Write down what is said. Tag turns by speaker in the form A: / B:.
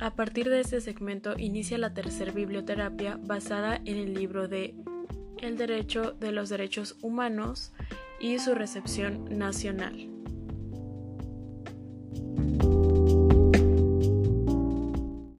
A: A partir de este segmento inicia la tercera biblioterapia basada en el libro de El derecho de los derechos humanos y su recepción nacional.